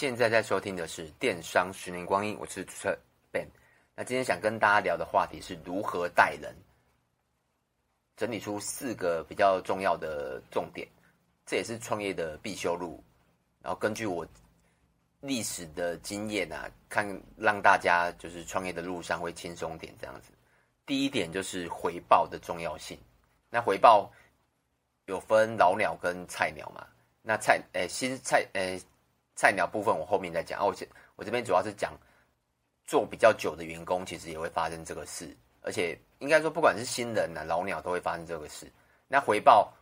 现在在收听的是《电商十年光阴》，我是主持人 Ben。那今天想跟大家聊的话题是如何带人，整理出四个比较重要的重点，这也是创业的必修路。然后根据我历史的经验啊，看让大家就是创业的路上会轻松点这样子。第一点就是回报的重要性。那回报有分老鸟跟菜鸟嘛？那菜诶新菜诶。菜鸟部分我后面再讲啊，我我这边主要是讲做比较久的员工，其实也会发生这个事，而且应该说不管是新人呐、老鸟都会发生这个事。那回报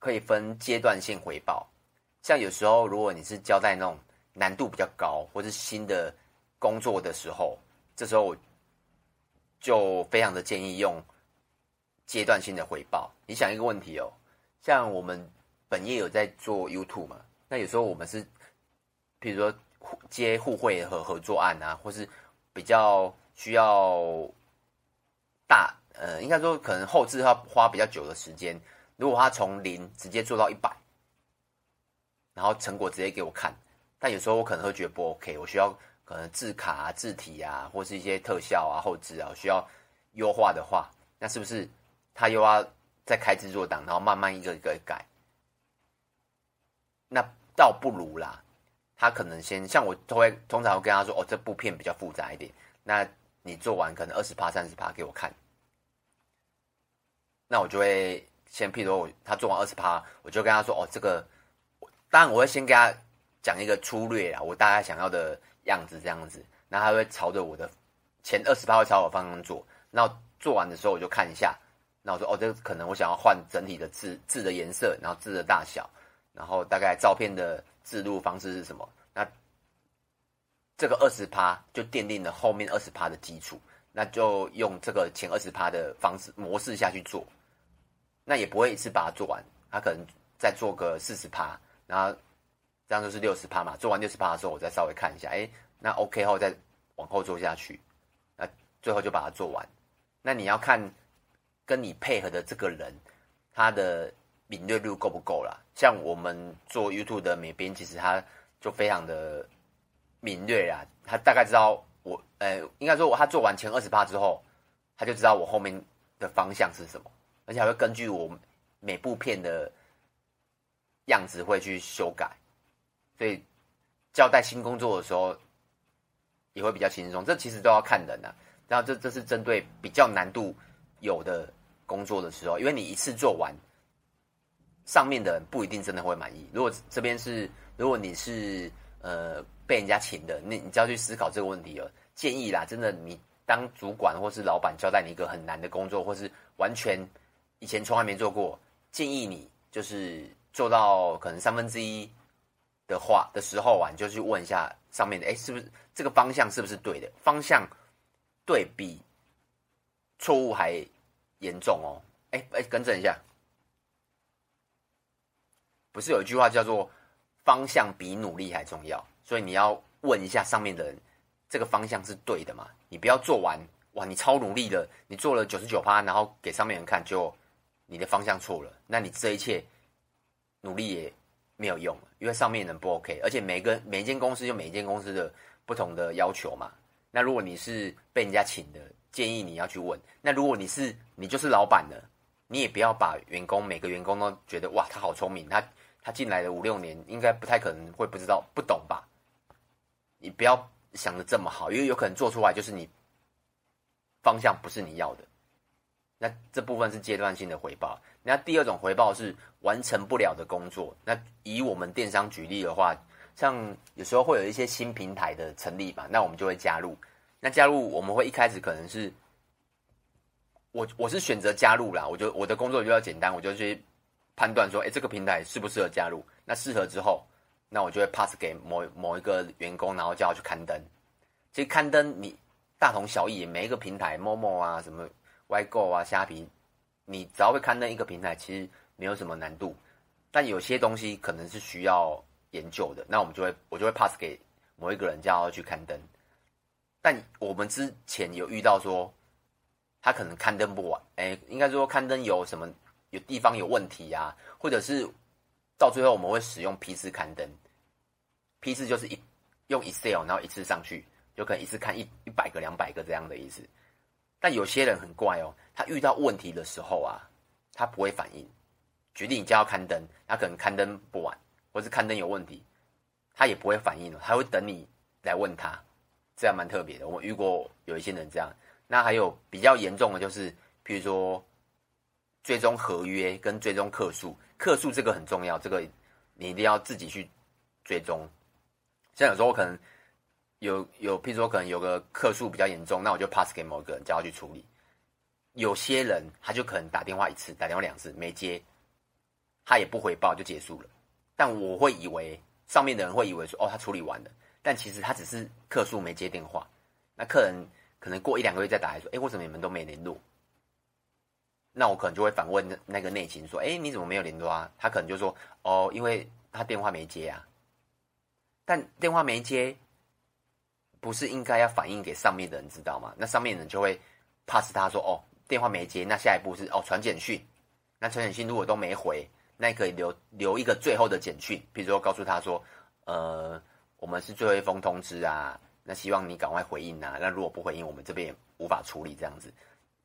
可以分阶段性回报，像有时候如果你是交代那种难度比较高或是新的工作的时候，这时候我就非常的建议用阶段性的回报。你想一个问题哦，像我们本业有在做 YouTube 嘛？那有时候我们是，比如说接互惠和合作案啊，或是比较需要大，呃，应该说可能后置要花比较久的时间。如果他从零直接做到一百，然后成果直接给我看，但有时候我可能会觉得不 OK，我需要可能字卡啊、字体啊，或是一些特效啊、后置啊需要优化的话，那是不是他又要再开制作档，然后慢慢一个一个改？那倒不如啦，他可能先像我都会通常会跟他说，哦，这部片比较复杂一点，那你做完可能二十趴、三十趴给我看，那我就会先，譬如说我他做完二十趴，我就跟他说，哦，这个，当然我会先跟他讲一个粗略啦，我大概想要的样子这样子，那他会朝着我的前二十趴会朝我方向做，那做完的时候我就看一下，那我说，哦，这个可能我想要换整体的字字的颜色，然后字的大小。然后大概照片的制录方式是什么？那这个二十趴就奠定了后面二十趴的基础，那就用这个前二十趴的方式模式下去做，那也不会一次把它做完，他可能再做个四十趴，然后这样就是六十趴嘛。做完六十趴的时候，我再稍微看一下，哎，那 OK 后再往后做下去，那最后就把它做完。那你要看跟你配合的这个人，他的。敏锐度够不够啦？像我们做 YouTube 的美编，其实他就非常的敏锐啊。他大概知道我，呃，应该说我他做完前二十趴之后，他就知道我后面的方向是什么，而且还会根据我每部片的样子会去修改，所以交代新工作的时候也会比较轻松。这其实都要看人啊。然后这这是针对比较难度有的工作的时候，因为你一次做完。上面的人不一定真的会满意。如果这边是，如果你是呃被人家请的，那你，你就要去思考这个问题了。建议啦，真的，你当主管或是老板交代你一个很难的工作，或是完全以前从来没做过，建议你就是做到可能三分之一的话的时候啊，你就去问一下上面的，哎，是不是这个方向是不是对的？方向对比错误还严重哦。哎哎，更正一下。不是有一句话叫做“方向比努力还重要”，所以你要问一下上面的人，这个方向是对的吗？你不要做完哇，你超努力的，你做了九十九趴，然后给上面人看，就你的方向错了，那你这一切努力也没有用，因为上面人不 OK，而且每个每间公司有每间公司的不同的要求嘛。那如果你是被人家请的，建议你要去问。那如果你是你就是老板的，你也不要把员工每个员工都觉得哇，他好聪明，他。他进来了五六年，应该不太可能会不知道、不懂吧？你不要想的这么好，因为有可能做出来就是你方向不是你要的。那这部分是阶段性的回报。那第二种回报是完成不了的工作。那以我们电商举例的话，像有时候会有一些新平台的成立吧，那我们就会加入。那加入我们会一开始可能是我我是选择加入啦，我就我的工作比较简单，我就去。判断说，哎，这个平台适不适合加入？那适合之后，那我就会 pass 给某某一个员工，然后叫他去刊登。其实刊登你大同小异，每一个平台，Momo 啊，什么 YGO 啊，虾皮，你只要会刊登一个平台，其实没有什么难度。但有些东西可能是需要研究的，那我们就会我就会 pass 给某一个人，叫他去刊登。但我们之前有遇到说，他可能刊登不完，哎，应该说刊登有什么？有地方有问题呀、啊，或者是到最后我们会使用批次刊登批次就是一用 Excel，然后一次上去，就可能一次看一一百个、两百个这样的意思。但有些人很怪哦，他遇到问题的时候啊，他不会反应。决定你就要刊登，他可能刊登不完，或是刊登有问题，他也不会反应了，他会等你来问他，这样蛮特别的。我遇过有一些人这样。那还有比较严重的就是，譬如说追踪合约跟追踪客数，客数这个很重要，这个你一定要自己去追踪。像有时候可能有有，譬如说可能有个客数比较严重，那我就 pass 给某个人叫他去处理。有些人他就可能打电话一次，打电话两次没接。他也不回报就结束了，但我会以为上面的人会以为说哦，他处理完了，但其实他只是客诉没接电话，那客人可能过一两个月再打来说，哎，为什么你们都没联络？那我可能就会反问那个内勤说，哎，你怎么没有联络啊？他可能就说，哦，因为他电话没接啊。但电话没接，不是应该要反映给上面的人知道吗？那上面的人就会 pass 他说，哦，电话没接，那下一步是哦传简讯，那传简讯如果都没回。那可以留留一个最后的简讯，比如说告诉他说，呃，我们是最后一封通知啊，那希望你赶快回应啊。那如果不回应，我们这边也无法处理这样子。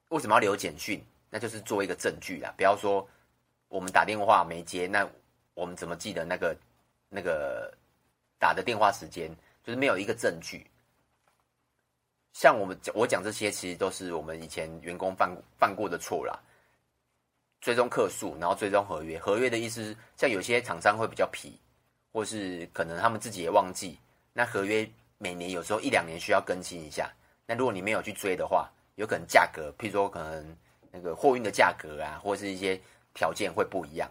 为什么要留简讯？那就是做一个证据啦。不要说我们打电话没接，那我们怎么记得那个那个打的电话时间？就是没有一个证据。像我们讲我讲这些，其实都是我们以前员工犯犯过的错啦。追踪客数，然后追踪合约。合约的意思是，像有些厂商会比较皮，或是可能他们自己也忘记。那合约每年有时候一两年需要更新一下。那如果你没有去追的话，有可能价格，譬如说可能那个货运的价格啊，或是一些条件会不一样。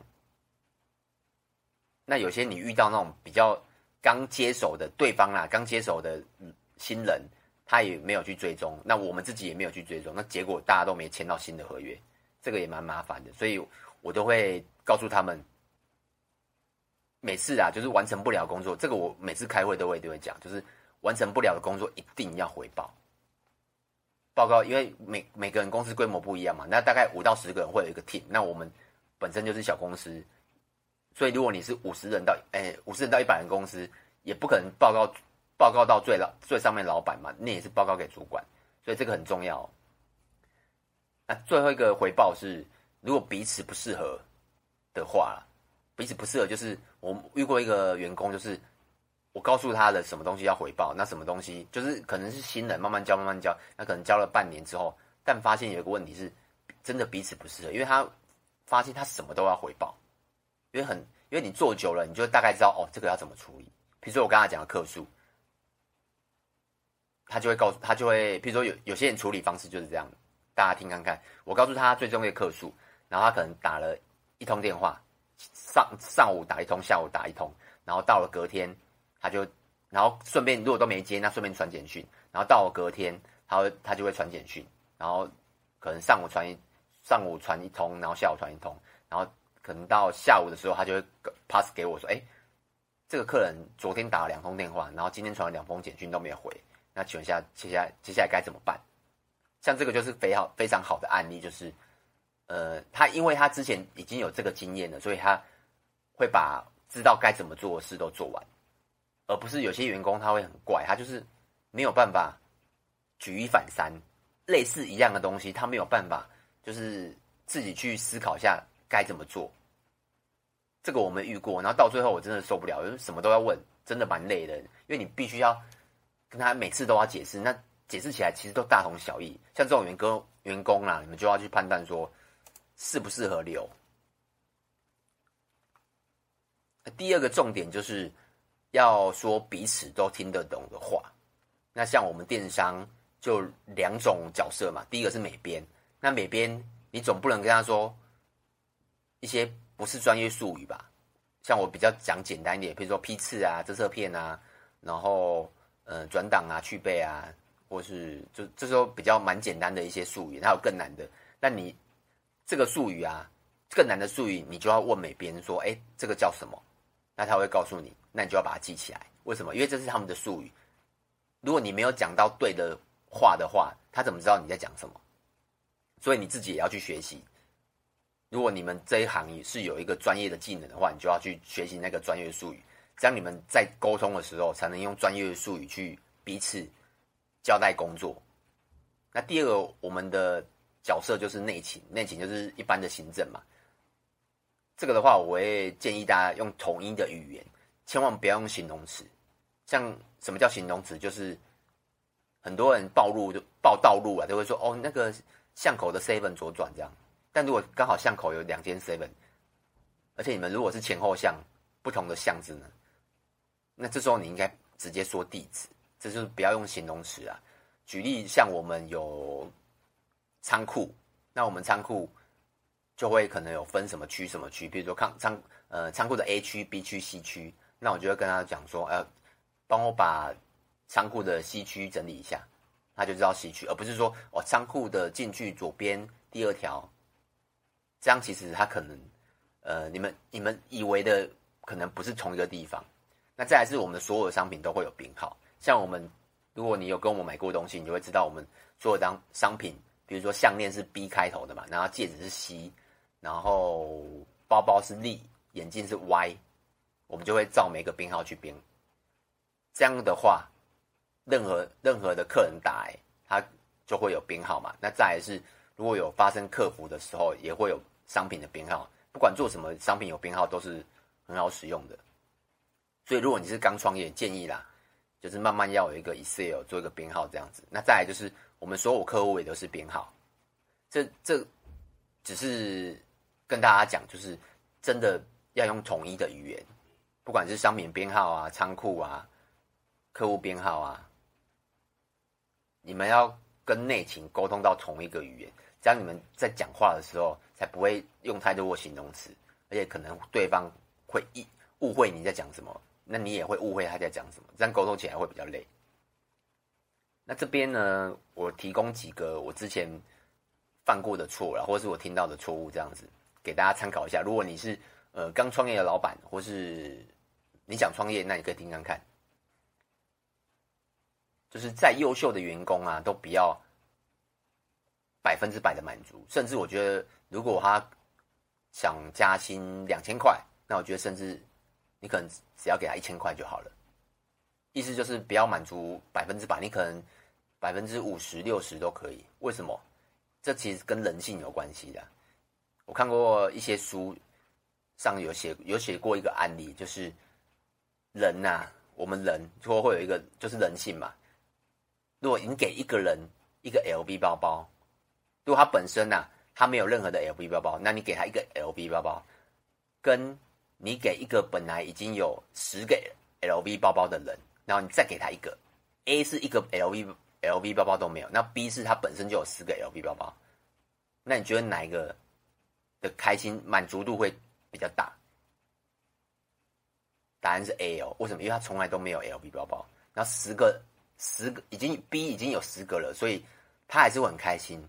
那有些你遇到那种比较刚接手的对方啦，刚接手的新人，他也没有去追踪，那我们自己也没有去追踪，那结果大家都没签到新的合约。这个也蛮麻烦的，所以我都会告诉他们，每次啊，就是完成不了工作，这个我每次开会都会都会讲，就是完成不了的工作一定要回报报告，因为每每个人公司规模不一样嘛，那大概五到十个人会有一个 team，那我们本身就是小公司，所以如果你是五十人到哎五十人到一百人公司，也不可能报告报告到最老最上面老板嘛，那也是报告给主管，所以这个很重要。那最后一个回报是，如果彼此不适合的话，彼此不适合就是我遇过一个员工，就是我告诉他的什么东西要回报，那什么东西就是可能是新人慢慢教慢慢教，那可能教了半年之后，但发现有个问题是，真的彼此不适合，因为他发现他什么都要回报，因为很因为你做久了，你就大概知道哦，这个要怎么处理。比如说我刚才讲的客诉，他就会告诉他就会，比如说有有些人处理方式就是这样。大家听看看，我告诉他最终的客数，然后他可能打了一通电话，上上午打一通，下午打一通，然后到了隔天，他就，然后顺便如果都没接，那顺便传简讯，然后到隔天，他会他就会传简讯，然后可能上午传一上午传一通，然后下午传一通，然后可能到下午的时候，他就会 pass 给我说，哎，这个客人昨天打了两通电话，然后今天传了两封简讯都没有回，那请问一下接下来接下来该怎么办？像这个就是非常非常好的案例，就是，呃，他因为他之前已经有这个经验了，所以他会把知道该怎么做的事都做完，而不是有些员工他会很怪，他就是没有办法举一反三，类似一样的东西，他没有办法就是自己去思考一下该怎么做。这个我们遇过，然后到最后我真的受不了，因为什么都要问，真的蛮累的，因为你必须要跟他每次都要解释那。解释起来其实都大同小异，像这种员工员工啦，你们就要去判断说适不适合留。第二个重点就是要说彼此都听得懂的话。那像我们电商就两种角色嘛，第一个是美编，那美编你总不能跟他说一些不是专业术语吧？像我比较讲简单一点，比如说批次啊、遮色片啊，然后呃转档啊、去背啊。或是就这时候比较蛮简单的一些术语，还有更难的。那你这个术语啊，更难的术语，你就要问美编说：“哎，这个叫什么？”那他会告诉你，那你就要把它记起来。为什么？因为这是他们的术语。如果你没有讲到对的话的话，他怎么知道你在讲什么？所以你自己也要去学习。如果你们这一行是有一个专业的技能的话，你就要去学习那个专业术语，这样你们在沟通的时候才能用专业术语去彼此交代工作。那第二个，我们的角色就是内勤，内勤就是一般的行政嘛。这个的话，我会建议大家用统一的语言，千万不要用形容词。像什么叫形容词？就是很多人暴露就报道路啊，都会说哦，那个巷口的 seven 左转这样。但如果刚好巷口有两间 seven，而且你们如果是前后巷不同的巷子呢？那这时候你应该直接说地址，这就是不要用形容词啊。举例，像我们有仓库，那我们仓库就会可能有分什么区什么区，比如说仓仓呃仓库的 A 区、B 区、C 区，那我就会跟他讲说，呃，帮我把仓库的 C 区整理一下，他就知道 C 区，而不是说哦仓库的进去左边第二条，这样其实他可能呃你们你们以为的可能不是同一个地方。那再来是我们的所有的商品都会有编号，像我们，如果你有跟我们买过东西，你就会知道我们所有的商品，比如说项链是 B 开头的嘛，然后戒指是 C，然后包包是 L，眼镜是 Y，我们就会照每个编号去编。这样的话，任何任何的客人打来，他就会有编号嘛。那再来是，如果有发生客服的时候，也会有商品的编号。不管做什么，商品有编号都是很好使用的。所以，如果你是刚创业，建议啦，就是慢慢要有一个 Excel 做一个编号这样子。那再来就是，我们所有客户也都是编号。这这只是跟大家讲，就是真的要用统一的语言，不管是商品编号啊、仓库啊、客户编号啊，你们要跟内勤沟通到同一个语言，这样你们在讲话的时候才不会用太多形容词，而且可能对方会一误会你在讲什么。那你也会误会他在讲什么，这样沟通起来会比较累。那这边呢，我提供几个我之前犯过的错，然后或是我听到的错误，这样子给大家参考一下。如果你是呃刚创业的老板，或是你想创业，那你可以听看看。就是再优秀的员工啊，都不要百分之百的满足，甚至我觉得，如果他想加薪两千块，那我觉得甚至。你可能只要给他一千块就好了，意思就是不要满足百分之百，你可能百分之五十、六十都可以。为什么？这其实跟人性有关系的。我看过一些书上有写有写过一个案例，就是人呐、我们人说会有一个就是人性嘛。如果你给一个人一个 LV 包包，如果他本身呐、啊、他没有任何的 LV 包包，那你给他一个 LV 包包，跟你给一个本来已经有十个 LV 包包的人，然后你再给他一个，A 是一个 LV LV 包包都没有，那 B 是他本身就有十个 LV 包包，那你觉得哪一个的开心满足度会比较大？答案是 A 哦，为什么？因为他从来都没有 LV 包包，然后十个十个已经 B 已经有十个了，所以他还是很开心，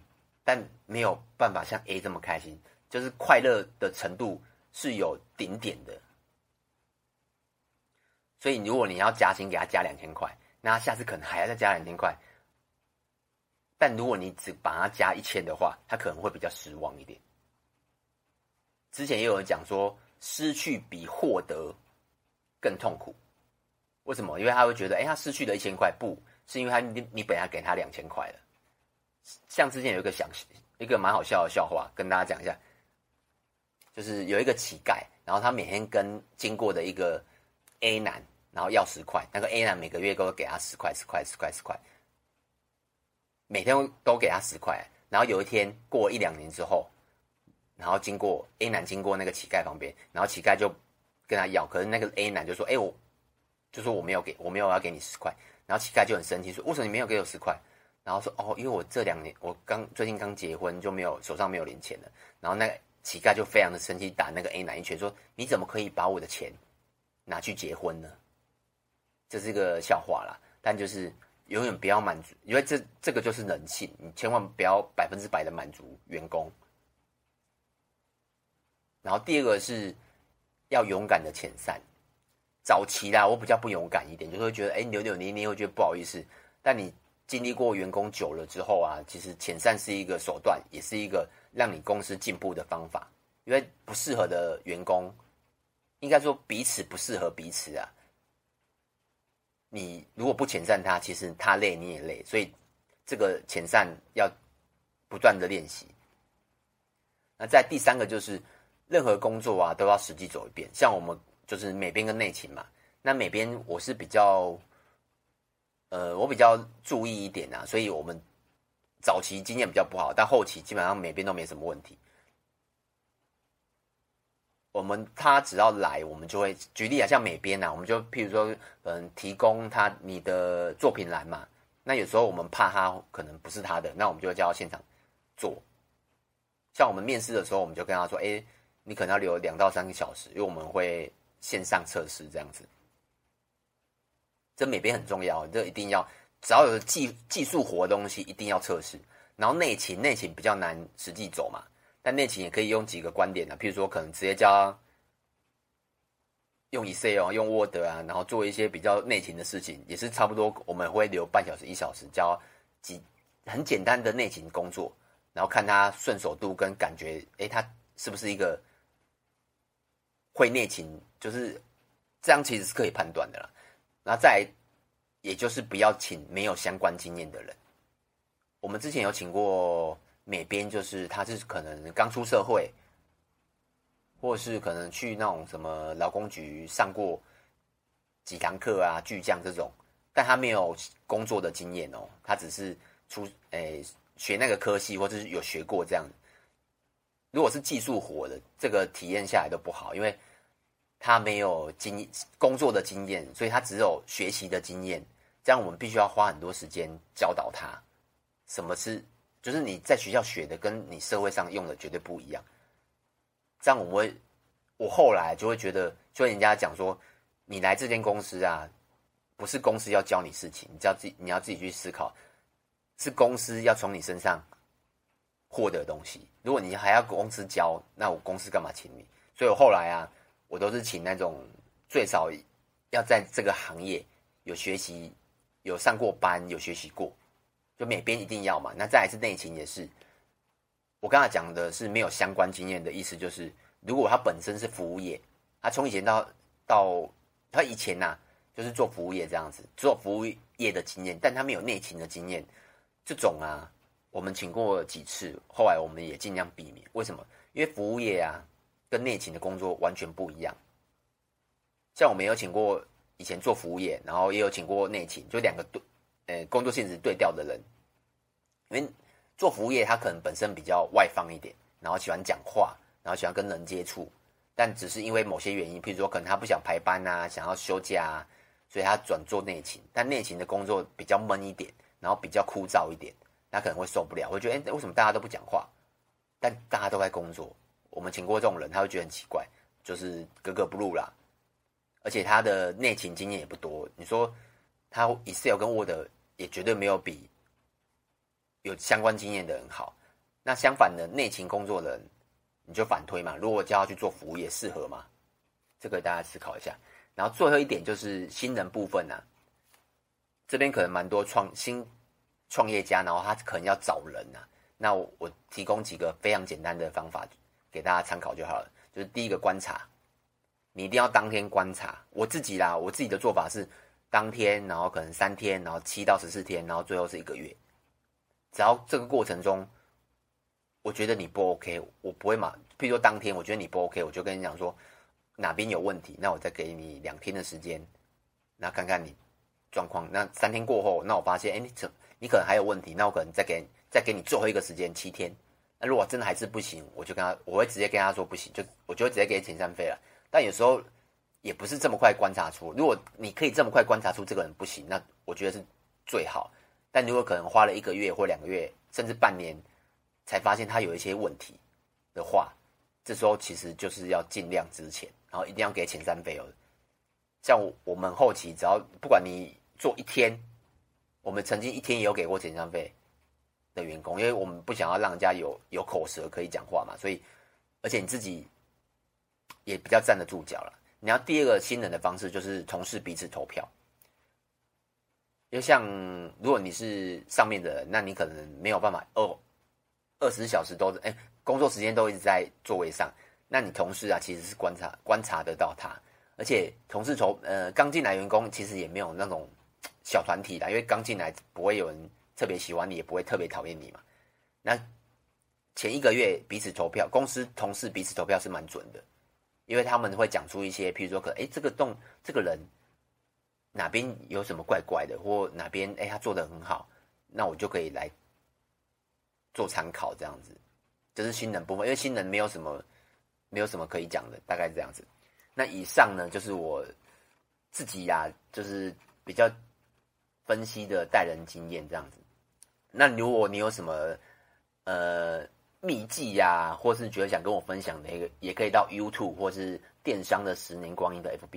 但没有办法像 A 这么开心，就是快乐的程度。是有顶点的，所以如果你要加薪，给他加两千块，那他下次可能还要再加两千块。但如果你只把他加一千的话，他可能会比较失望一点。之前也有人讲说，失去比获得更痛苦。为什么？因为他会觉得，哎，他失去了一千块，不是因为他你你本来给他两千块了。像之前有一个想一个蛮好笑的笑话，跟大家讲一下。就是有一个乞丐，然后他每天跟经过的一个 A 男，然后要十块，那个 A 男每个月都给他十块、十块、十块、十块，每天都给他十块。然后有一天过一两年之后，然后经过 A 男经过那个乞丐旁边，然后乞丐就跟他要，可是那个 A 男就说：“哎，我就说我没有给，我没有要给你十块。”然后乞丐就很生气说：“为什么你没有给我十块？”然后说：“哦，因为我这两年我刚最近刚结婚，就没有手上没有零钱了。”然后那个。乞丐就非常的生气，打那个 A 男一拳，说：“你怎么可以把我的钱拿去结婚呢？”这是一个笑话啦，但就是永远不要满足，因为这这个就是人性，你千万不要百分之百的满足员工。然后第二个是要勇敢的遣散。早期啦，我比较不勇敢一点，就会觉得哎扭扭捏捏，会觉得不好意思。但你经历过员工久了之后啊，其实遣散是一个手段，也是一个。让你公司进步的方法，因为不适合的员工，应该说彼此不适合彼此啊。你如果不遣散他，其实他累你也累，所以这个遣散要不断的练习。那在第三个就是，任何工作啊都要实际走一遍。像我们就是美编跟内勤嘛，那美编我是比较，呃，我比较注意一点啊，所以我们早期经验比较不好，但后期基本上美编都没什么问题。我们他只要来，我们就会举例啊，像美编啊，我们就譬如说，嗯，提供他你的作品栏嘛。那有时候我们怕他可能不是他的，那我们就会叫到现场做。像我们面试的时候，我们就跟他说：“哎，你可能要留两到三个小时，因为我们会线上测试这样子。”这美编很重要，这一定要，只要有技技术活的东西，一定要测试。然后内勤内勤比较难实际走嘛。但内勤也可以用几个观点呢，譬如说可能直接教用 Excel 用 Word 啊，然后做一些比较内勤的事情，也是差不多。我们会留半小时一小时教几很简单的内勤工作，然后看他顺手度跟感觉，诶，他是不是一个会内勤，就是这样，其实是可以判断的啦。然后再来，也就是不要请没有相关经验的人。我们之前有请过。美编就是他，是可能刚出社会，或是可能去那种什么劳工局上过几堂课啊，巨匠这种，但他没有工作的经验哦，他只是出诶、欸、学那个科系，或者是有学过这样。如果是技术活的，这个体验下来都不好，因为他没有经工作的经验，所以他只有学习的经验。这样我们必须要花很多时间教导他什么是。就是你在学校学的，跟你社会上用的绝对不一样。这样我会，我后来就会觉得，就人家讲说，你来这间公司啊，不是公司要教你事情，你要自己，你要自己去思考，是公司要从你身上获得东西。如果你还要公司教，那我公司干嘛请你？所以我后来啊，我都是请那种最少要在这个行业有学习、有上过班、有学习过。就美编一定要嘛，那再来是内勤也是。我刚才讲的是没有相关经验的意思，就是如果他本身是服务业，他从以前到到他以前呐、就是做服务业这样子，做服务业的经验，但他没有内勤的经验，这种啊，我们请过几次，后来我们也尽量避免。为什么？因为服务业啊，跟内勤的工作完全不一样。像我们有请过以前做服务业，然后也有请过内勤，就两个对。呃，工作性质对调的人，因为做服务业，他可能本身比较外放一点，然后喜欢讲话，然后喜欢跟人接触，但只是因为某些原因，譬如说可能他不想排班啊，想要休假啊，所以他转做内勤。但内勤的工作比较闷一点，然后比较枯燥一点，他可能会受不了，会觉得，哎，为什么大家都不讲话？但大家都在工作。我们请过这种人，他会觉得很奇怪，就是格格不入啦。而且他的内勤经验也不多，你说。他 Excel 跟 Word 也绝对没有比有相关经验的人好。那相反的，内勤工作的人，你就反推嘛。如果叫他去做服务业，适合吗？这个大家思考一下。然后最后一点就是新人部分啊，这边可能蛮多创新创业家，然后他可能要找人啊。那，我提供几个非常简单的方法给大家参考就好了。就是第一个观察，你一定要当天观察。我自己啦，我自己的做法是。当天，然后可能三天，然后七到十四天，然后最后是一个月。只要这个过程中，我觉得你不 OK，我不会嘛。譬如说当天，我觉得你不 OK，我就跟你讲说哪边有问题，那我再给你两天的时间，那看看你状况。那三天过后，那我发现，哎，你怎你可能还有问题，那我可能再给再给你最后一个时间七天。那如果真的还是不行，我就跟他，我会直接跟他说不行，就我就会直接给遣散费了。但有时候。也不是这么快观察出，如果你可以这么快观察出这个人不行，那我觉得是最好。但如果可能花了一个月或两个月，甚至半年，才发现他有一些问题的话，这时候其实就是要尽量资遣，然后一定要给遣散费哦。像我们后期，只要不管你做一天，我们曾经一天也有给过遣散费的员工，因为我们不想要让人家有有口舌可以讲话嘛，所以而且你自己也比较站得住脚了。你要第二个新人的方式就是同事彼此投票，就像如果你是上面的人，那你可能没有办法哦，二十小时都哎工作时间都一直在座位上，那你同事啊其实是观察观察得到他，而且同事投呃刚进来员工其实也没有那种小团体的，因为刚进来不会有人特别喜欢你，也不会特别讨厌你嘛。那前一个月彼此投票，公司同事彼此投票是蛮准的，因为他们会讲出一些，譬如说，可哎，这个动这个人哪边有什么怪怪的，或哪边哎他做的很好，那我就可以来做参考，这样子。这、就是新人部分，因为新人没有什么没有什么可以讲的，大概是这样子。那以上呢，就是我自己呀、啊，就是比较分析的待人经验这样子。那如果你有什么呃秘技呀，或是觉得想跟我分享的一个，也可以到 YouTube 或是电商的十年光阴的 FB。